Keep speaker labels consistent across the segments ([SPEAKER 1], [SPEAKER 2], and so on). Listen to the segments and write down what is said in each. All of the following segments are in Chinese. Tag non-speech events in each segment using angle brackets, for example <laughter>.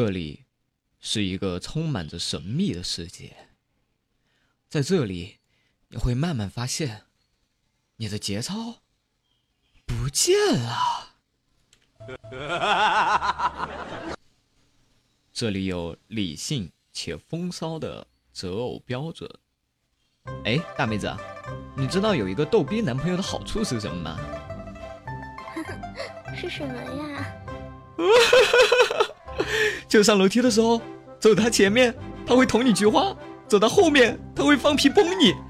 [SPEAKER 1] 这里是一个充满着神秘的世界，在这里你会慢慢发现，你的节操不见了。<laughs> 这里有理性且风骚的择偶标准。哎，大妹子，你知道有一个逗逼男朋友的好处是什么吗？<laughs>
[SPEAKER 2] 是什么呀？<laughs>
[SPEAKER 1] 就上楼梯的时候，走他前面，他会捅你菊花；走到后面，他会放屁崩你。<laughs>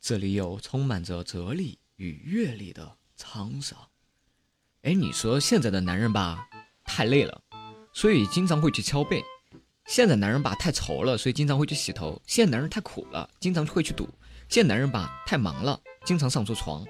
[SPEAKER 1] 这里有充满着哲理与阅历的沧桑。哎，你说现在的男人吧，太累了，所以经常会去敲背；现在男人吧，太愁了，所以经常会去洗头；现在男人太苦了，经常会去赌；现在男人吧，太忙了，经常上错床。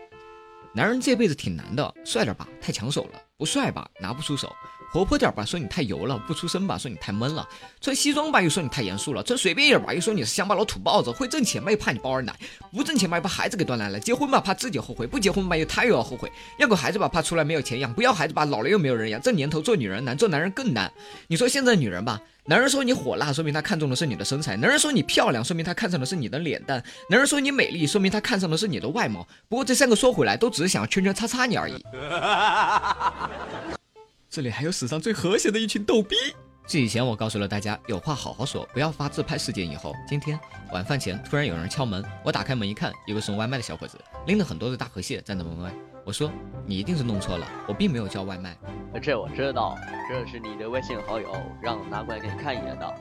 [SPEAKER 1] 男人这辈子挺难的，帅点吧，太抢手了；不帅吧，拿不出手。活泼点吧，说你太油了；不出声吧，说你太闷了；穿西装吧，又说你太严肃了；穿随便一点吧，又说你是乡巴佬土包子；会挣钱吧，又怕你包二奶；不挣钱吧，又把孩子给断奶了；结婚吧，怕自己后悔；不结婚吧，又他又要后悔；要个孩子吧，怕出来没有钱养；不要孩子吧，老了又没有人养。这年头做女人难，做男人更难。你说现在女人吧，男人说你火辣，说明他看中的是你的身材；男人说你漂亮，说明他看上的是你的脸蛋；男人说你美丽，说明他看上的是你的外貌。不过这三个说回来，都只是想要圈圈叉叉你而已。这里还有史上最和谐的一群逗逼。这以前我告诉了大家，有话好好说，不要发自拍事件。以后，今天晚饭前突然有人敲门，我打开门一看，一个送外卖的小伙子拎了很多的大河蟹站在门外。我说：“你一定是弄错了，我并没有叫外卖。”
[SPEAKER 3] 这我知道，这是你的微信好友，让我拿过来给你看一眼的。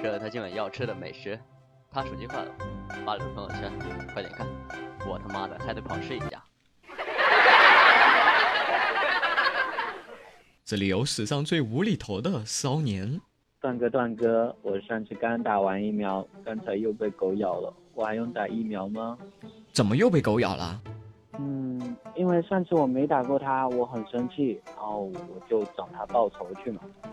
[SPEAKER 3] 这是他今晚要吃的美食，他手机坏了，发了个朋友圈，快点看。我他妈的还得考试一下。
[SPEAKER 1] 这里有史上最无厘头的骚年。
[SPEAKER 4] 段哥，段哥，我上次刚打完疫苗，刚才又被狗咬了，我还用打疫苗吗？
[SPEAKER 1] 怎么又被狗咬了？
[SPEAKER 4] 嗯，因为上次我没打过它，我很生气，然后我就找它报仇去嘛。<laughs>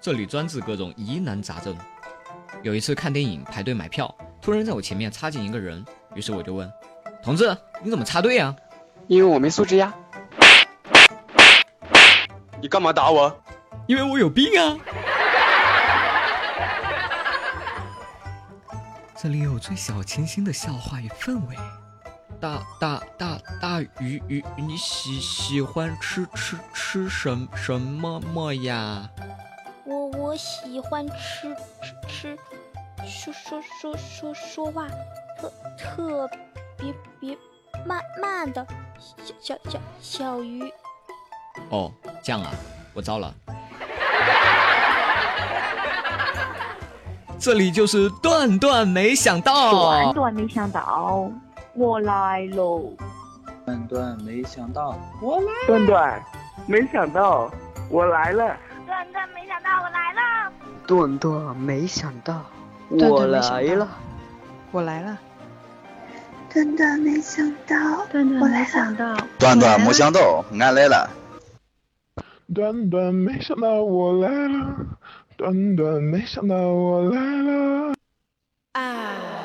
[SPEAKER 1] 这里专治各种疑难杂症。有一次看电影排队买票，突然在我前面插进一个人，于是我就问：“同志，你怎么插队啊？”
[SPEAKER 5] 因为我没素质呀！你干嘛打我？
[SPEAKER 1] 因为我有病啊！这里有最小清新的笑话与氛围。大大大大鱼鱼，你喜喜欢吃吃吃什什么么呀？
[SPEAKER 2] 我我喜欢吃吃吃说说说说说话特特别别慢慢的。小小小小鱼，
[SPEAKER 1] 哦，这样啊，我糟了。<laughs> 这里就是段段没想到，
[SPEAKER 6] 段段没想到，我来喽。
[SPEAKER 4] 段段没想到，我来。
[SPEAKER 7] 段段没想到，我来了。
[SPEAKER 2] 段段没想到，我来了。
[SPEAKER 8] 段段没想到，
[SPEAKER 9] 我来
[SPEAKER 8] 了。
[SPEAKER 9] 我来了。
[SPEAKER 10] 段段没想到，
[SPEAKER 6] 段段没想到，
[SPEAKER 11] 段段没想到，俺来了。
[SPEAKER 12] 段段没想到我来了，段段没想到我来了。啊。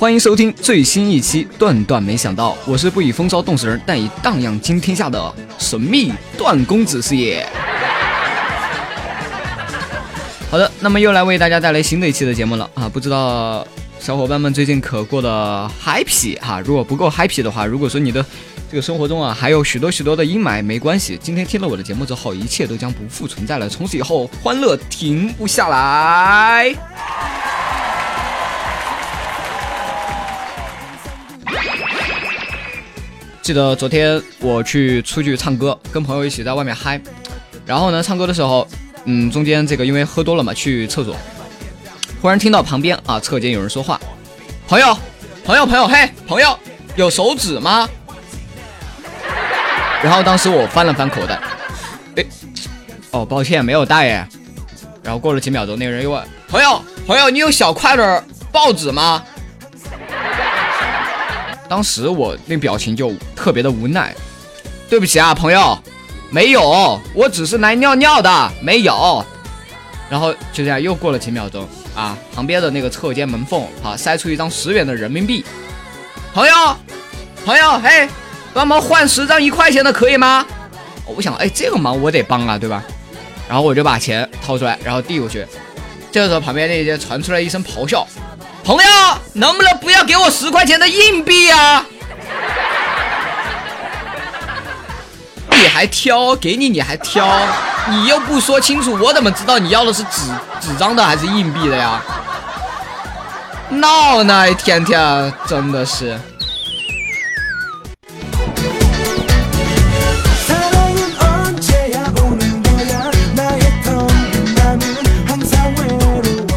[SPEAKER 1] 欢迎收听最新一期《段段没想到》，我是不以风骚冻死人，但以荡漾惊天下的神秘段公子是也。好的，那么又来为大家带来新的一期的节目了啊！不知道小伙伴们最近可过得 happy 哈？如果不够 happy 的话，如果说你的这个生活中啊还有许多许多的阴霾，没关系，今天听了我的节目之后，一切都将不复存在了，从此以后欢乐停不下来。记得昨天我去出去唱歌，跟朋友一起在外面嗨，然后呢，唱歌的时候，嗯，中间这个因为喝多了嘛，去厕所，忽然听到旁边啊侧间有人说话，朋友，朋友，朋友，嘿，朋友，有手纸吗？然后当时我翻了翻口袋，哎，哦，抱歉，没有带耶。然后过了几秒钟，那个人又问，朋友，朋友，你有小块的报纸吗？当时我那表情就特别的无奈，对不起啊，朋友，没有，我只是来尿尿的，没有。然后就这样又过了几秒钟啊，旁边的那个车间门缝啊，塞出一张十元的人民币。朋友，朋友，嘿，帮忙换十张一块钱的可以吗？我不想，哎，这个忙我得帮啊，对吧？然后我就把钱掏出来，然后递过去。这个时候旁边那些传出来一声咆哮：“朋友，能不能不要给我十块钱的硬币啊？”你还挑，给你你还挑，你又不说清楚，我怎么知道你要的是纸纸张的还是硬币的呀？闹呢，一天天真的是。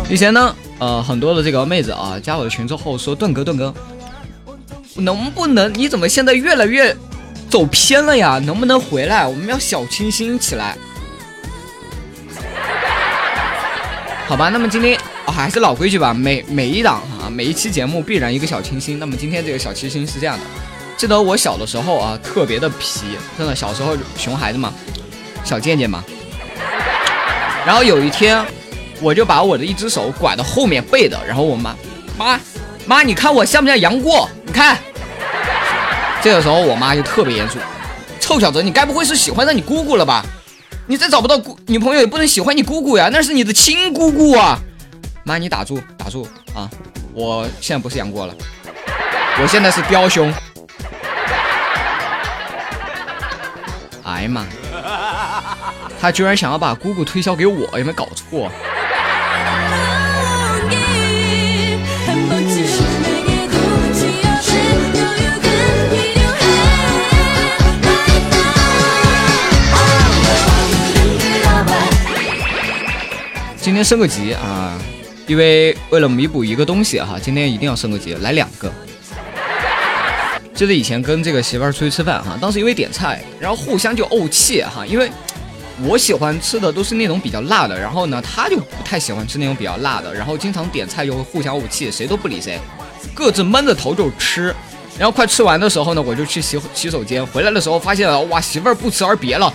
[SPEAKER 1] 以前呢，呃，很多的这个妹子啊，加我的群之后说：“盾哥，盾哥，能不能？你怎么现在越来越……”走偏了呀，能不能回来？我们要小清新起来，<laughs> 好吧？那么今天啊，还是老规矩吧，每每一档啊，每一期节目必然一个小清新。那么今天这个小清新是这样的：记得我小的时候啊，特别的皮，真的，小时候熊孩子嘛，小贱贱嘛。然后有一天，我就把我的一只手拐到后面背的，然后我妈妈妈，你看我像不像杨过？你看。这个时候，我妈就特别严肃：“臭小子，你该不会是喜欢上你姑姑了吧？你再找不到姑女朋友，也不能喜欢你姑姑呀，那是你的亲姑姑啊！”妈，你打住，打住啊！我现在不是杨过了，我现在是彪兄。哎呀妈！他居然想要把姑姑推销给我，有没有搞错？今天升个级啊，因为为了弥补一个东西哈，今天一定要升个级，来两个。记得以前跟这个媳妇儿出去吃饭哈，当时因为点菜，然后互相就怄气哈，因为我喜欢吃的都是那种比较辣的，然后呢，他就不太喜欢吃那种比较辣的，然后经常点菜就会互相怄气，谁都不理谁，各自闷着头就吃。然后快吃完的时候呢，我就去洗洗手间，回来的时候发现，哇，媳妇儿不辞而别了。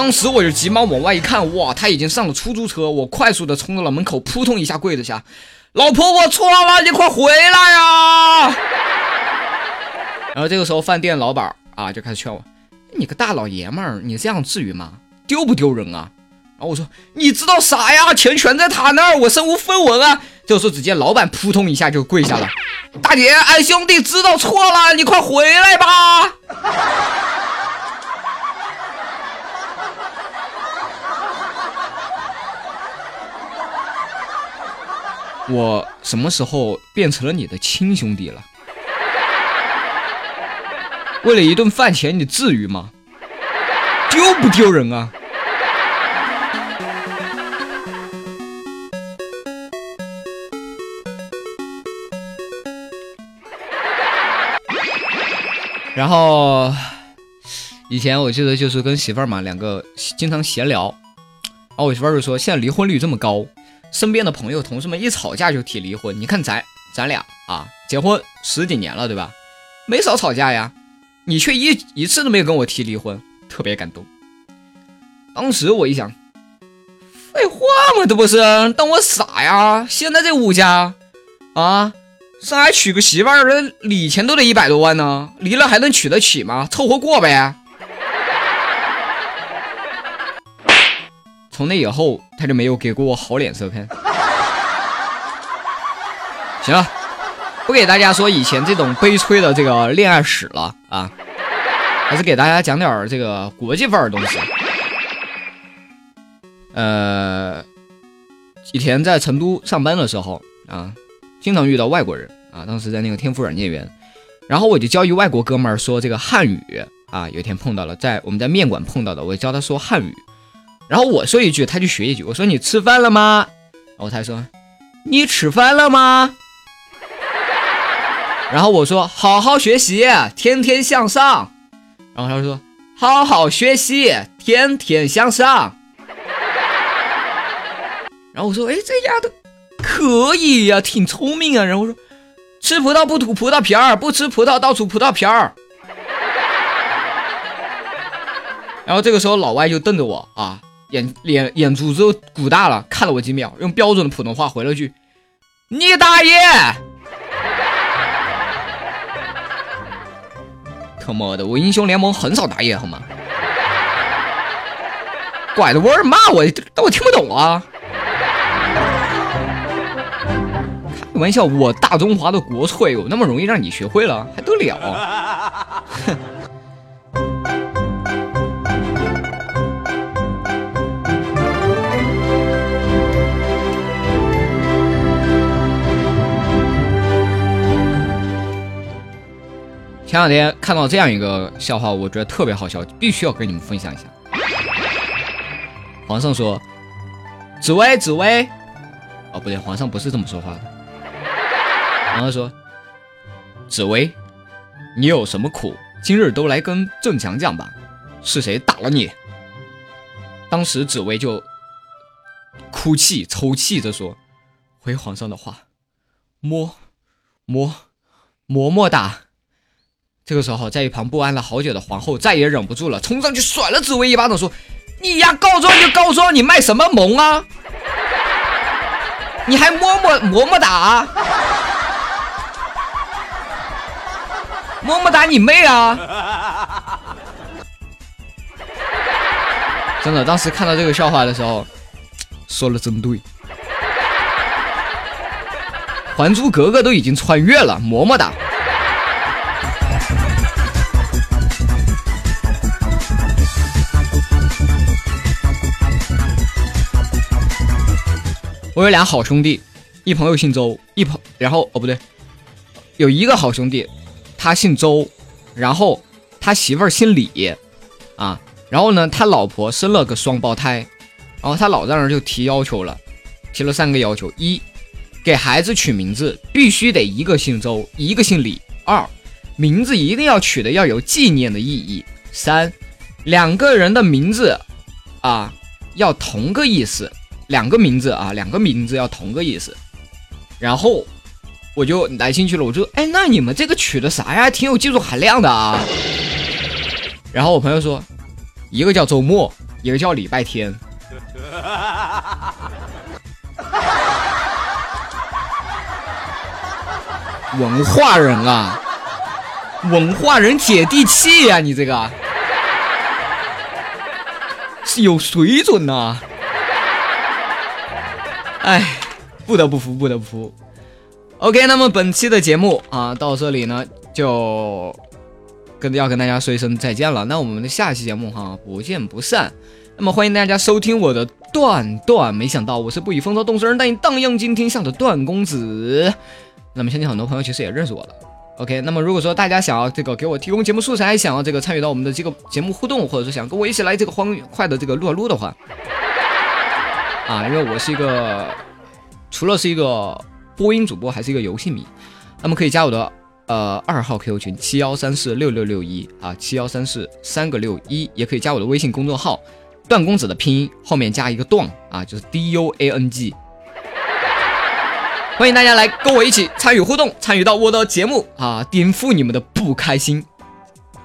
[SPEAKER 1] 当时我就急忙往外一看，哇，他已经上了出租车。我快速的冲到了门口，扑通一下跪了下，老婆，我错了，你快回来呀！<laughs> 然后这个时候，饭店老板啊就开始劝我：“你个大老爷们儿，你这样至于吗？丢不丢人啊？”然后我说：“你知道啥呀？钱全在他那儿，我身无分文啊！”这时候，只见老板扑通一下就跪下了：“大姐，俺兄弟知道错了，你快回来吧！”我什么时候变成了你的亲兄弟了？为了一顿饭钱，你至于吗？丢不丢人啊？然后以前我记得就是跟媳妇儿嘛，两个经常闲聊，然后我媳妇儿就说：“现在离婚率这么高。”身边的朋友、同事们一吵架就提离婚，你看咱咱俩啊，结婚十几年了，对吧？没少吵架呀，你却一一次都没有跟我提离婚，特别感动。当时我一想，废话嘛，这不是当我傻呀？现在这物价啊，上海娶个媳妇儿，礼钱都得一百多万呢，离了还能娶得起吗？凑合过呗。从那以后，他就没有给过我好脸色看。行了，不给大家说以前这种悲催的这个恋爱史了啊，还是给大家讲点这个国际范儿的东西。呃，以前在成都上班的时候啊，经常遇到外国人啊，当时在那个天赋软件园，然后我就教一外国哥们儿说这个汉语啊，有一天碰到了，在我们在面馆碰到的，我教他说汉语。然后我说一句，他就学一句。我说你吃饭了吗？然后他说你吃饭了吗？然后我说好好学习，天天向上。然后他说好好学习，天天向上。然后我说哎，这丫头可以呀，挺聪明啊。然后我说吃葡萄不吐葡萄皮儿，不吃葡萄倒吐葡萄皮儿。然后这个时候老外就瞪着我啊，眼眼眼珠子鼓大了，看了我几秒，用标准的普通话回了句：“你大爷！”他妈的，我英雄联盟很少打野好吗？拐着弯骂我，但我听不懂啊。开玩笑，我大中华的国粹有那么容易让你学会了，还得了？哼。<laughs> 前两天看到这样一个笑话，我觉得特别好笑，必须要跟你们分享一下。皇上说：“紫薇，紫薇。”哦，不对，皇上不是这么说话的。皇上说：“紫薇，你有什么苦，今日都来跟朕讲讲吧。是谁打了你？”当时紫薇就哭泣抽泣着说：“回皇上的话，么么么么打。”这个时候，在一旁不安了好久的皇后再也忍不住了，冲上去甩了紫薇一巴掌，说：“你呀，告状就告状，你卖什么萌啊？<laughs> 你还么么么么哒？么么哒你妹啊！” <laughs> 真的，当时看到这个笑话的时候，说了真对，<laughs>《还珠格格》都已经穿越了，么么哒。我有俩好兄弟，一朋友姓周，一朋然后哦不对，有一个好兄弟，他姓周，然后他媳妇儿姓李，啊，然后呢他老婆生了个双胞胎，然后他老丈人就提要求了，提了三个要求：一，给孩子取名字必须得一个姓周，一个姓李；二，名字一定要取的要有纪念的意义；三，两个人的名字啊要同个意思。两个名字啊，两个名字要同个意思，然后我就来兴趣了，我就哎，那你们这个取的啥呀？挺有技术含量的啊。然后我朋友说，一个叫周末，一个叫礼拜天。文化人啊，文化人接地气呀，你这个是有水准呐。哎，不得不服，不得不服。OK，那么本期的节目啊，到这里呢，就跟要跟大家说一声再见了。那我们的下期节目哈，不见不散。那么欢迎大家收听我的段段，没想到我是不以风骚动世人，但以荡漾惊天下的段公子。那么相信很多朋友其实也认识我了。OK，那么如果说大家想要这个给我提供节目素材，想要这个参与到我们的这个节目互动，或者说想跟我一起来这个欢快的这个撸啊撸的话。啊，因为我是一个除了是一个播音主播，还是一个游戏迷，那么可以加我的呃二号 QQ 群七幺三四六六六一啊，七幺三四三个六一，也可以加我的微信公众号段公子的拼音后面加一个段啊，就是 D U A N G，欢迎大家来跟我一起参与互动，参与到我的节目啊，颠覆你们的不开心。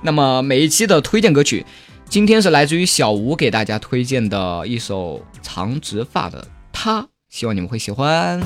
[SPEAKER 1] 那么每一期的推荐歌曲。今天是来自于小吴给大家推荐的一首长直发的他，希望你们会喜欢。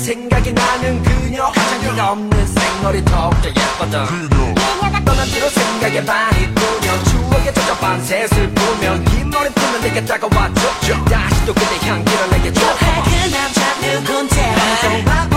[SPEAKER 13] 생각이 나는 그녀. 화장기가 없는 생얼이 더욱더 예뻤던 그녀가 떠난 뒤로 생각의 반이 꾸며 추억에 젖어 밤새 슬프며 긴 머리 풀면 내게 다가와 줘 다시 또 그대 향기를 내게 줘 그 남자 누군데?